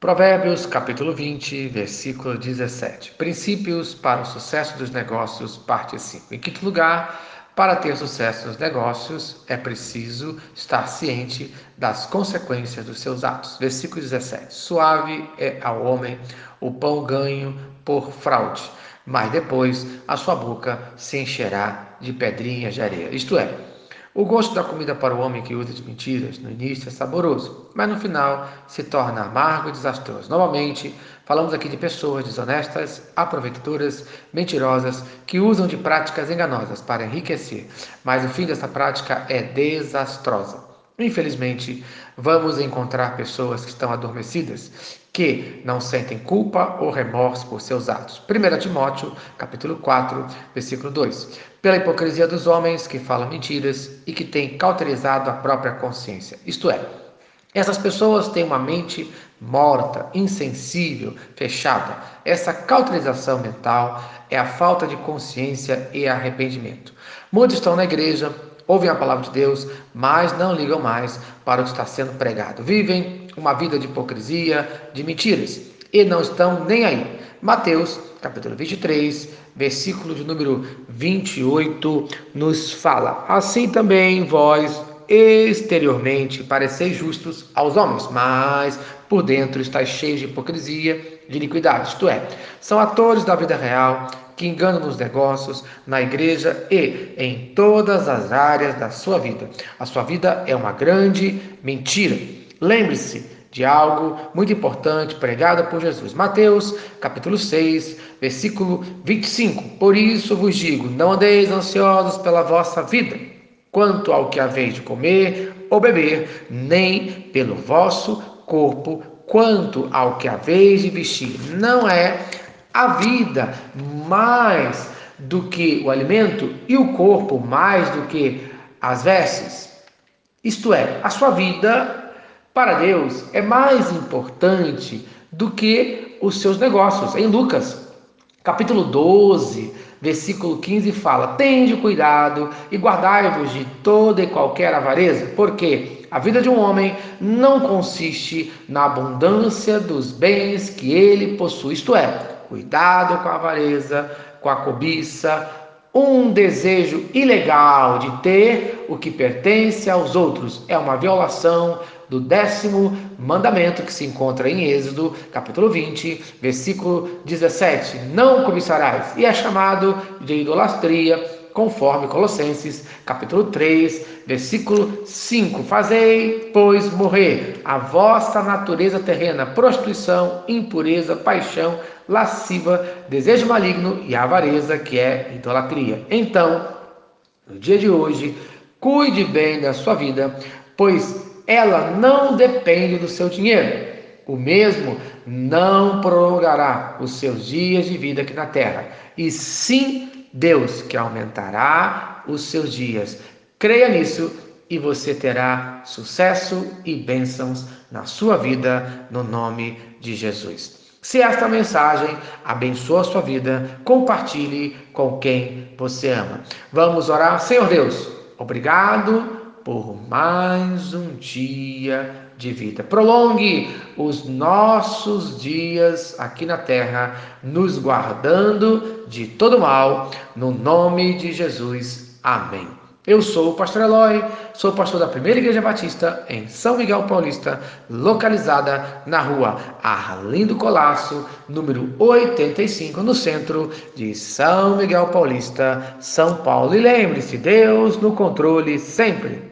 Provérbios capítulo 20, versículo 17. Princípios para o sucesso dos negócios, parte 5. Em quinto lugar, para ter sucesso nos negócios, é preciso estar ciente das consequências dos seus atos. Versículo 17. Suave é ao homem o pão ganho por fraude, mas depois a sua boca se encherá de pedrinhas de areia. Isto é, o gosto da comida para o homem que usa de mentiras no início é saboroso, mas no final se torna amargo e desastroso. Novamente, falamos aqui de pessoas desonestas, aproveitadoras, mentirosas, que usam de práticas enganosas para enriquecer, mas o fim dessa prática é desastrosa. Infelizmente, vamos encontrar pessoas que estão adormecidas, que não sentem culpa ou remorso por seus atos. 1 Timóteo, capítulo 4, versículo 2. Pela hipocrisia dos homens que falam mentiras e que têm cauterizado a própria consciência. Isto é, essas pessoas têm uma mente morta, insensível, fechada. Essa cauterização mental é a falta de consciência e arrependimento. Muitos estão na igreja, ouvem a palavra de Deus, mas não ligam mais para o que está sendo pregado. Vivem uma vida de hipocrisia, de mentiras e não estão nem aí. Mateus, capítulo 23, versículo de número 28, nos fala: Assim também vós exteriormente pareceis justos aos homens, mas por dentro estáis cheios de hipocrisia, de iniquidade. Isto é, são atores da vida real que enganam nos negócios, na igreja e em todas as áreas da sua vida. A sua vida é uma grande mentira. Lembre-se de algo muito importante pregado por Jesus. Mateus, capítulo 6, versículo 25. Por isso vos digo: não andeis ansiosos pela vossa vida, quanto ao que haveis de comer ou beber, nem pelo vosso corpo, quanto ao que haveis de vestir. Não é a vida mais do que o alimento e o corpo mais do que as vestes. Isto é, a sua vida para Deus é mais importante do que os seus negócios. Em Lucas, capítulo 12, versículo 15 fala: Tende cuidado e guardai-vos de toda e qualquer avareza, porque a vida de um homem não consiste na abundância dos bens que ele possui, isto é, cuidado com a avareza, com a cobiça, um desejo ilegal de ter o que pertence aos outros. É uma violação do décimo mandamento que se encontra em Êxodo, capítulo 20, versículo 17. Não cobiçarás. E é chamado de idolatria conforme Colossenses, capítulo 3, versículo 5. Fazei, pois, morrer a vossa natureza terrena, prostituição, impureza, paixão, lasciva, desejo maligno e avareza, que é idolatria. Então, no dia de hoje, cuide bem da sua vida, pois ela não depende do seu dinheiro. O mesmo não prolongará os seus dias de vida aqui na terra, e sim Deus que aumentará os seus dias. Creia nisso e você terá sucesso e bênçãos na sua vida, no nome de Jesus. Se esta mensagem abençoa a sua vida, compartilhe com quem você ama. Vamos orar. Senhor Deus, obrigado por mais um dia de vida. Prolongue os nossos dias aqui na terra, nos guardando de todo mal, no nome de Jesus. Amém. Eu sou o pastor Eloy, sou pastor da Primeira Igreja Batista em São Miguel Paulista, localizada na rua Arlindo Colasso, número 85, no centro de São Miguel Paulista, São Paulo. E lembre-se, Deus no controle sempre.